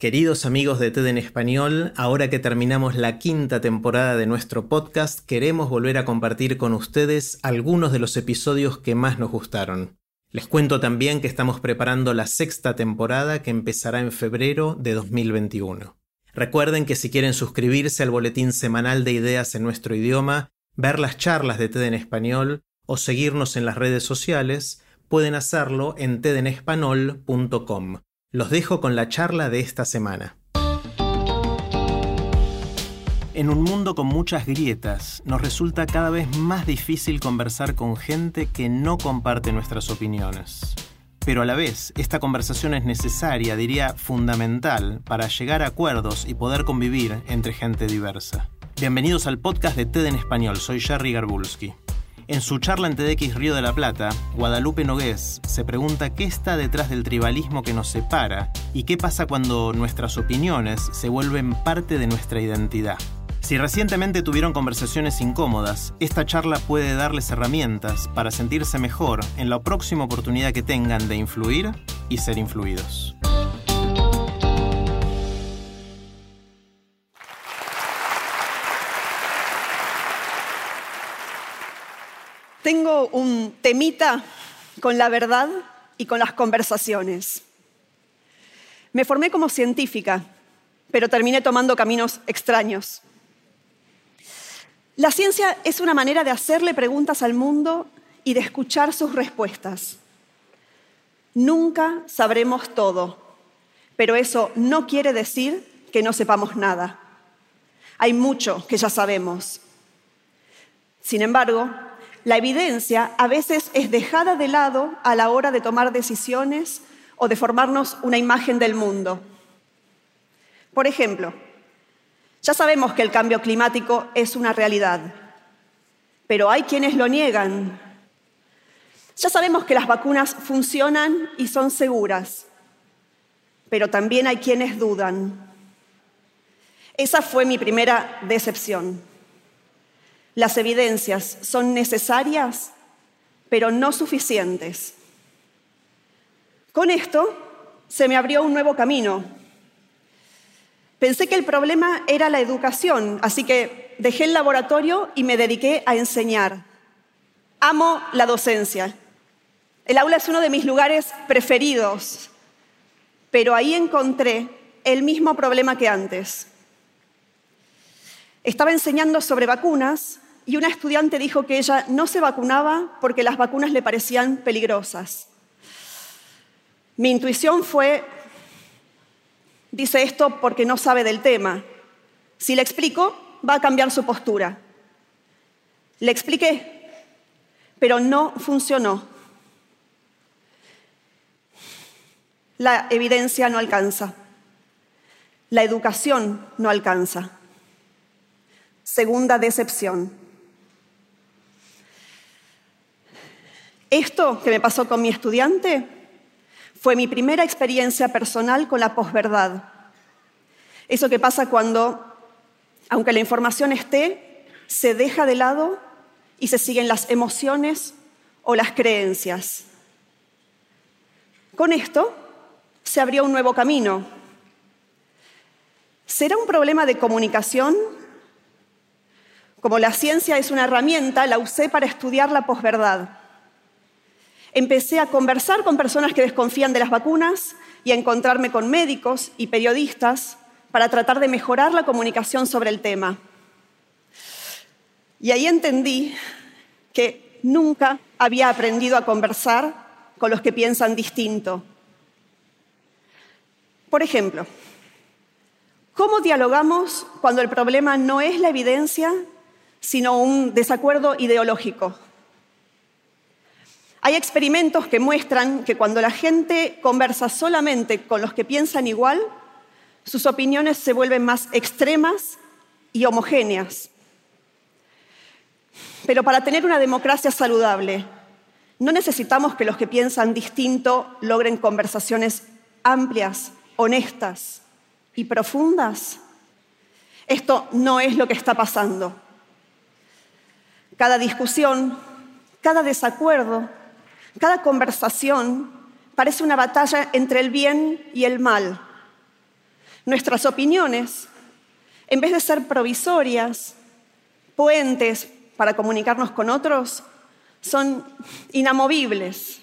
Queridos amigos de TED en Español, ahora que terminamos la quinta temporada de nuestro podcast, queremos volver a compartir con ustedes algunos de los episodios que más nos gustaron. Les cuento también que estamos preparando la sexta temporada que empezará en febrero de 2021. Recuerden que si quieren suscribirse al boletín semanal de ideas en nuestro idioma, ver las charlas de TED en español o seguirnos en las redes sociales, pueden hacerlo en tedenespanol.com. Los dejo con la charla de esta semana. En un mundo con muchas grietas, nos resulta cada vez más difícil conversar con gente que no comparte nuestras opiniones. Pero a la vez, esta conversación es necesaria, diría fundamental, para llegar a acuerdos y poder convivir entre gente diversa. Bienvenidos al podcast de TED en Español, soy Jerry Garbulski. En su charla en TEDx Río de la Plata, Guadalupe Nogués se pregunta qué está detrás del tribalismo que nos separa y qué pasa cuando nuestras opiniones se vuelven parte de nuestra identidad. Si recientemente tuvieron conversaciones incómodas, esta charla puede darles herramientas para sentirse mejor en la próxima oportunidad que tengan de influir y ser influidos. Tengo un temita con la verdad y con las conversaciones. Me formé como científica, pero terminé tomando caminos extraños. La ciencia es una manera de hacerle preguntas al mundo y de escuchar sus respuestas. Nunca sabremos todo, pero eso no quiere decir que no sepamos nada. Hay mucho que ya sabemos. Sin embargo, la evidencia a veces es dejada de lado a la hora de tomar decisiones o de formarnos una imagen del mundo. Por ejemplo, ya sabemos que el cambio climático es una realidad, pero hay quienes lo niegan. Ya sabemos que las vacunas funcionan y son seguras, pero también hay quienes dudan. Esa fue mi primera decepción. Las evidencias son necesarias, pero no suficientes. Con esto se me abrió un nuevo camino. Pensé que el problema era la educación, así que dejé el laboratorio y me dediqué a enseñar. Amo la docencia. El aula es uno de mis lugares preferidos, pero ahí encontré el mismo problema que antes. Estaba enseñando sobre vacunas y una estudiante dijo que ella no se vacunaba porque las vacunas le parecían peligrosas. Mi intuición fue, dice esto porque no sabe del tema. Si le explico, va a cambiar su postura. Le expliqué, pero no funcionó. La evidencia no alcanza. La educación no alcanza. Segunda decepción. Esto que me pasó con mi estudiante fue mi primera experiencia personal con la posverdad. Eso que pasa cuando, aunque la información esté, se deja de lado y se siguen las emociones o las creencias. Con esto se abrió un nuevo camino. ¿Será un problema de comunicación? Como la ciencia es una herramienta, la usé para estudiar la posverdad. Empecé a conversar con personas que desconfían de las vacunas y a encontrarme con médicos y periodistas para tratar de mejorar la comunicación sobre el tema. Y ahí entendí que nunca había aprendido a conversar con los que piensan distinto. Por ejemplo, ¿cómo dialogamos cuando el problema no es la evidencia, sino un desacuerdo ideológico? Hay experimentos que muestran que cuando la gente conversa solamente con los que piensan igual, sus opiniones se vuelven más extremas y homogéneas. Pero para tener una democracia saludable, no necesitamos que los que piensan distinto logren conversaciones amplias, honestas y profundas. Esto no es lo que está pasando. Cada discusión, cada desacuerdo, cada conversación parece una batalla entre el bien y el mal. Nuestras opiniones, en vez de ser provisorias, puentes para comunicarnos con otros, son inamovibles.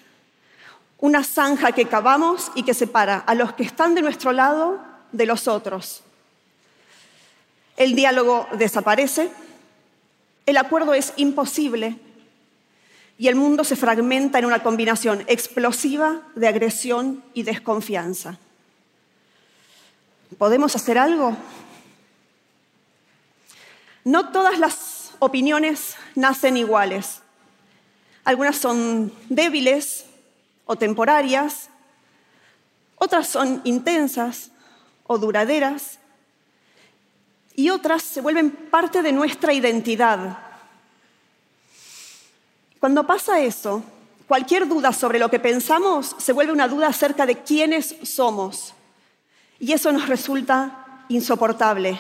Una zanja que cavamos y que separa a los que están de nuestro lado de los otros. El diálogo desaparece, el acuerdo es imposible y el mundo se fragmenta en una combinación explosiva de agresión y desconfianza. ¿Podemos hacer algo? No todas las opiniones nacen iguales. Algunas son débiles o temporarias, otras son intensas o duraderas y otras se vuelven parte de nuestra identidad. Cuando pasa eso, cualquier duda sobre lo que pensamos se vuelve una duda acerca de quiénes somos. Y eso nos resulta insoportable.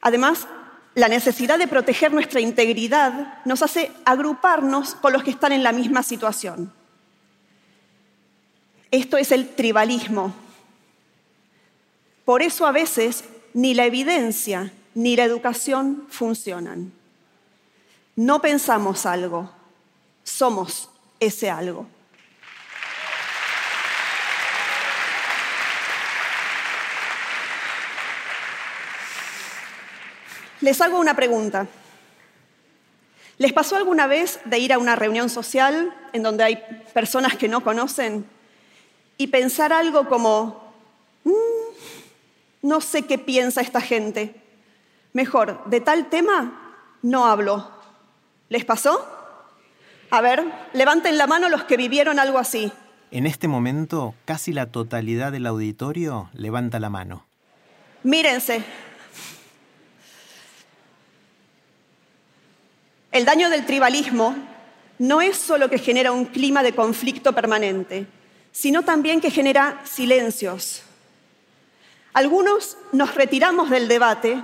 Además, la necesidad de proteger nuestra integridad nos hace agruparnos con los que están en la misma situación. Esto es el tribalismo. Por eso a veces ni la evidencia ni la educación funcionan. No pensamos algo, somos ese algo. Les hago una pregunta. ¿Les pasó alguna vez de ir a una reunión social en donde hay personas que no conocen y pensar algo como, mm, no sé qué piensa esta gente, mejor, de tal tema no hablo? ¿Les pasó? A ver, levanten la mano los que vivieron algo así. En este momento, casi la totalidad del auditorio levanta la mano. Mírense, El daño del tribalismo no es solo que genera un clima de conflicto permanente, sino también que genera silencios. Algunos nos retiramos del debate,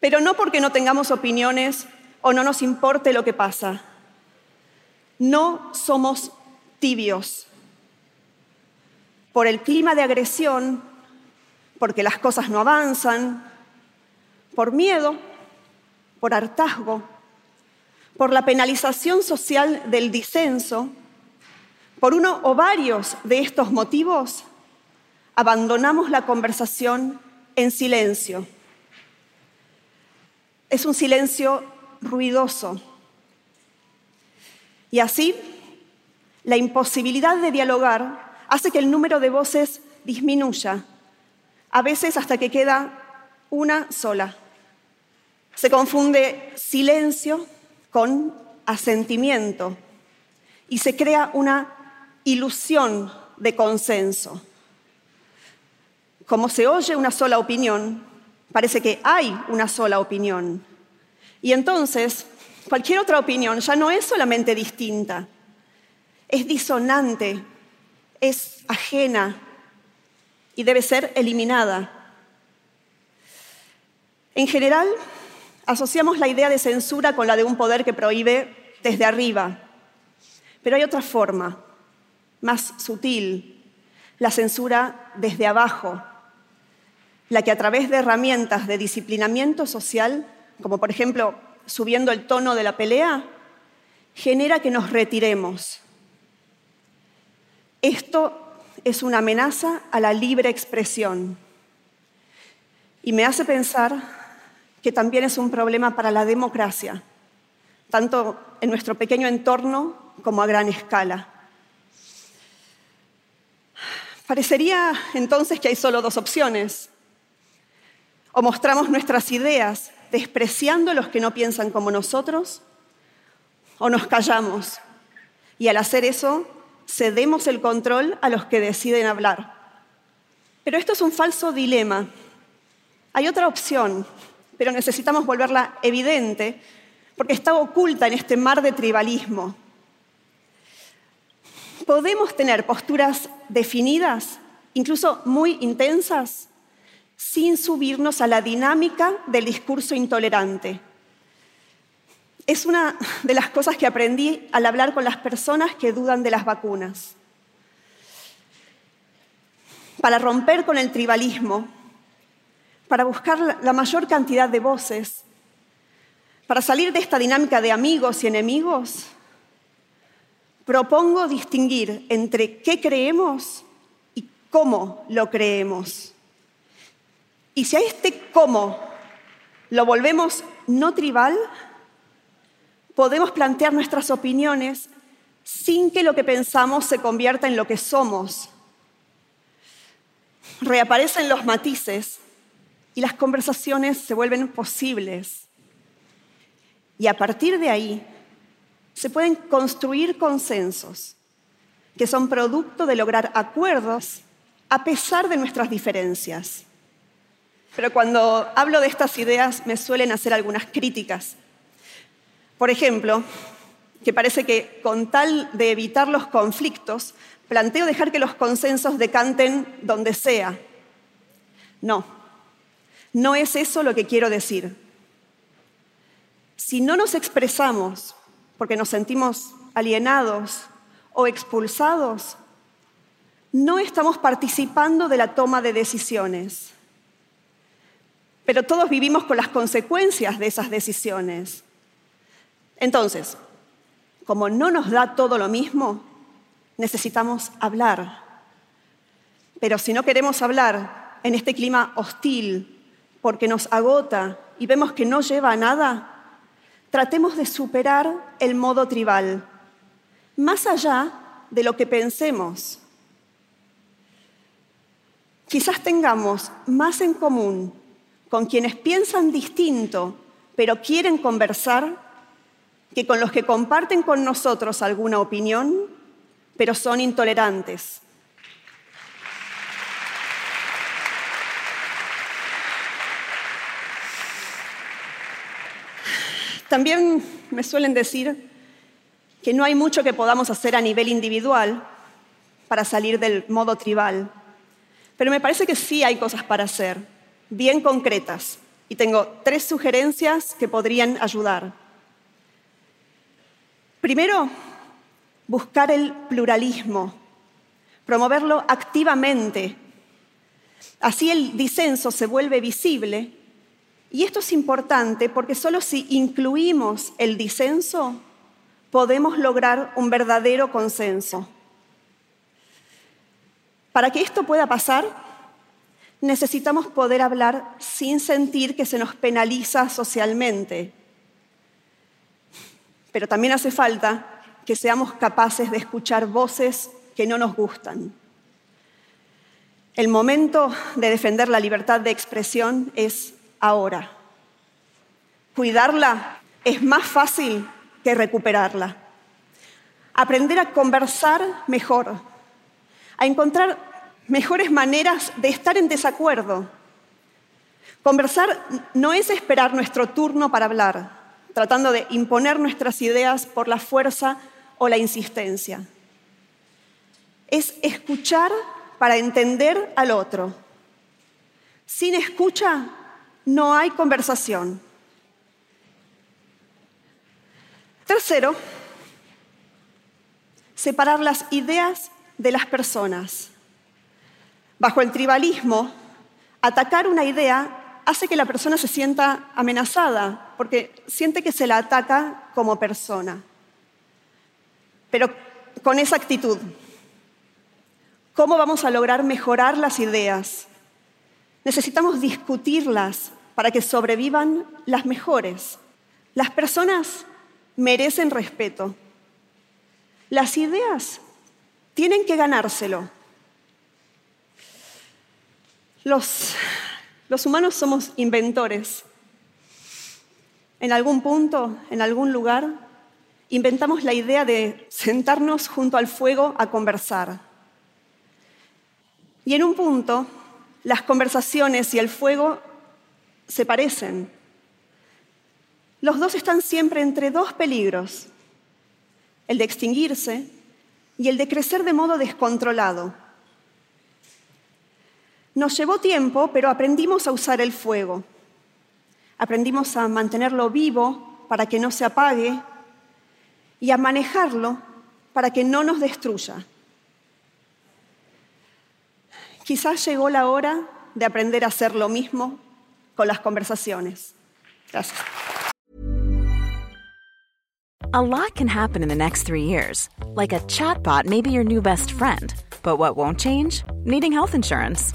pero no porque no tengamos opiniones o no nos importe lo que pasa. No somos tibios. Por el clima de agresión, porque las cosas no avanzan, por miedo, por hartazgo, por la penalización social del disenso, por uno o varios de estos motivos, abandonamos la conversación en silencio. Es un silencio ruidoso. Y así, la imposibilidad de dialogar hace que el número de voces disminuya, a veces hasta que queda una sola. Se confunde silencio con asentimiento y se crea una ilusión de consenso. Como se oye una sola opinión, parece que hay una sola opinión. Y entonces, cualquier otra opinión ya no es solamente distinta, es disonante, es ajena y debe ser eliminada. En general, asociamos la idea de censura con la de un poder que prohíbe desde arriba. Pero hay otra forma, más sutil, la censura desde abajo, la que a través de herramientas de disciplinamiento social, como por ejemplo subiendo el tono de la pelea, genera que nos retiremos. Esto es una amenaza a la libre expresión y me hace pensar que también es un problema para la democracia, tanto en nuestro pequeño entorno como a gran escala. Parecería entonces que hay solo dos opciones. O mostramos nuestras ideas despreciando a los que no piensan como nosotros, o nos callamos Y al hacer eso, cedemos el control a los que deciden hablar. Pero esto es un falso dilema. Hay otra opción, pero necesitamos volverla evidente porque está oculta en este mar de tribalismo. Podemos tener posturas definidas, incluso muy intensas, sin subirnos a la dinámica del discurso intolerante. Es una de las cosas que aprendí al hablar con las personas que dudan de las vacunas. Para romper con el tribalismo, para buscar la mayor cantidad de voces, para salir de esta dinámica de amigos y enemigos, propongo distinguir entre qué creemos y cómo lo creemos. Y si a este cómo lo volvemos no tribal, podemos plantear nuestras opiniones sin que lo que pensamos se convierta en lo que somos. Reaparecen los matices y las conversaciones se vuelven posibles. Y a partir de ahí se pueden construir consensos que son producto de lograr acuerdos a pesar de nuestras diferencias. Pero cuando hablo de estas ideas me suelen hacer algunas críticas. Por ejemplo, que parece que con tal de evitar los conflictos, planteo dejar que los consensos decanten donde sea. No, no es eso lo que quiero decir. Si no nos expresamos porque nos sentimos alienados o expulsados, no estamos participando de la toma de decisiones. Pero todos vivimos con las consecuencias de esas decisiones. Entonces, como no nos da todo lo mismo, necesitamos hablar. Pero si no queremos hablar en este clima hostil, porque nos agota y vemos que no lleva a nada, tratemos de superar el modo tribal, más allá de lo que pensemos. Quizás tengamos más en común con quienes piensan distinto, pero quieren conversar, que con los que comparten con nosotros alguna opinión, pero son intolerantes. También me suelen decir que no hay mucho que podamos hacer a nivel individual para salir del modo tribal, pero me parece que sí hay cosas para hacer, bien concretas, y tengo tres sugerencias que podrían ayudar. Primero, buscar el pluralismo, promoverlo activamente. Así el disenso se vuelve visible. Y esto es importante porque solo si incluimos el disenso podemos lograr un verdadero consenso. Para que esto pueda pasar, necesitamos poder hablar sin sentir que se nos penaliza socialmente pero también hace falta que seamos capaces de escuchar voces que no nos gustan. El momento de defender la libertad de expresión es ahora. Cuidarla es más fácil que recuperarla. Aprender a conversar mejor, a encontrar mejores maneras de estar en desacuerdo. Conversar no es esperar nuestro turno para hablar, tratando de imponer nuestras ideas por la fuerza o la insistencia. Es escuchar para entender al otro. Sin escucha no hay conversación. Tercero, separar las ideas de las personas. Bajo el tribalismo, atacar una idea hace que la persona se sienta amenazada, porque siente que se la ataca como persona. Pero con esa actitud, ¿cómo vamos a lograr mejorar las ideas? Necesitamos discutirlas para que sobrevivan las mejores. Las personas merecen respeto. Las ideas tienen que ganárselo. Los humanos somos inventores. En algún punto, en algún lugar, inventamos la idea de sentarnos junto al fuego a conversar. Y en un punto, las conversaciones y el fuego se parecen. Los dos están siempre entre dos peligros, el de extinguirse y el de crecer de modo descontrolado. Nos llevó tiempo, pero aprendimos a usar el fuego. Aprendimos a mantenerlo vivo para que no se apague y a manejarlo para que no nos destruya. Quizás llegó la hora de aprender a hacer lo mismo con las conversaciones. Gracias. A lot can happen in the next three years. Like a chatbot may be your new best friend. But what won't change? Needing health insurance.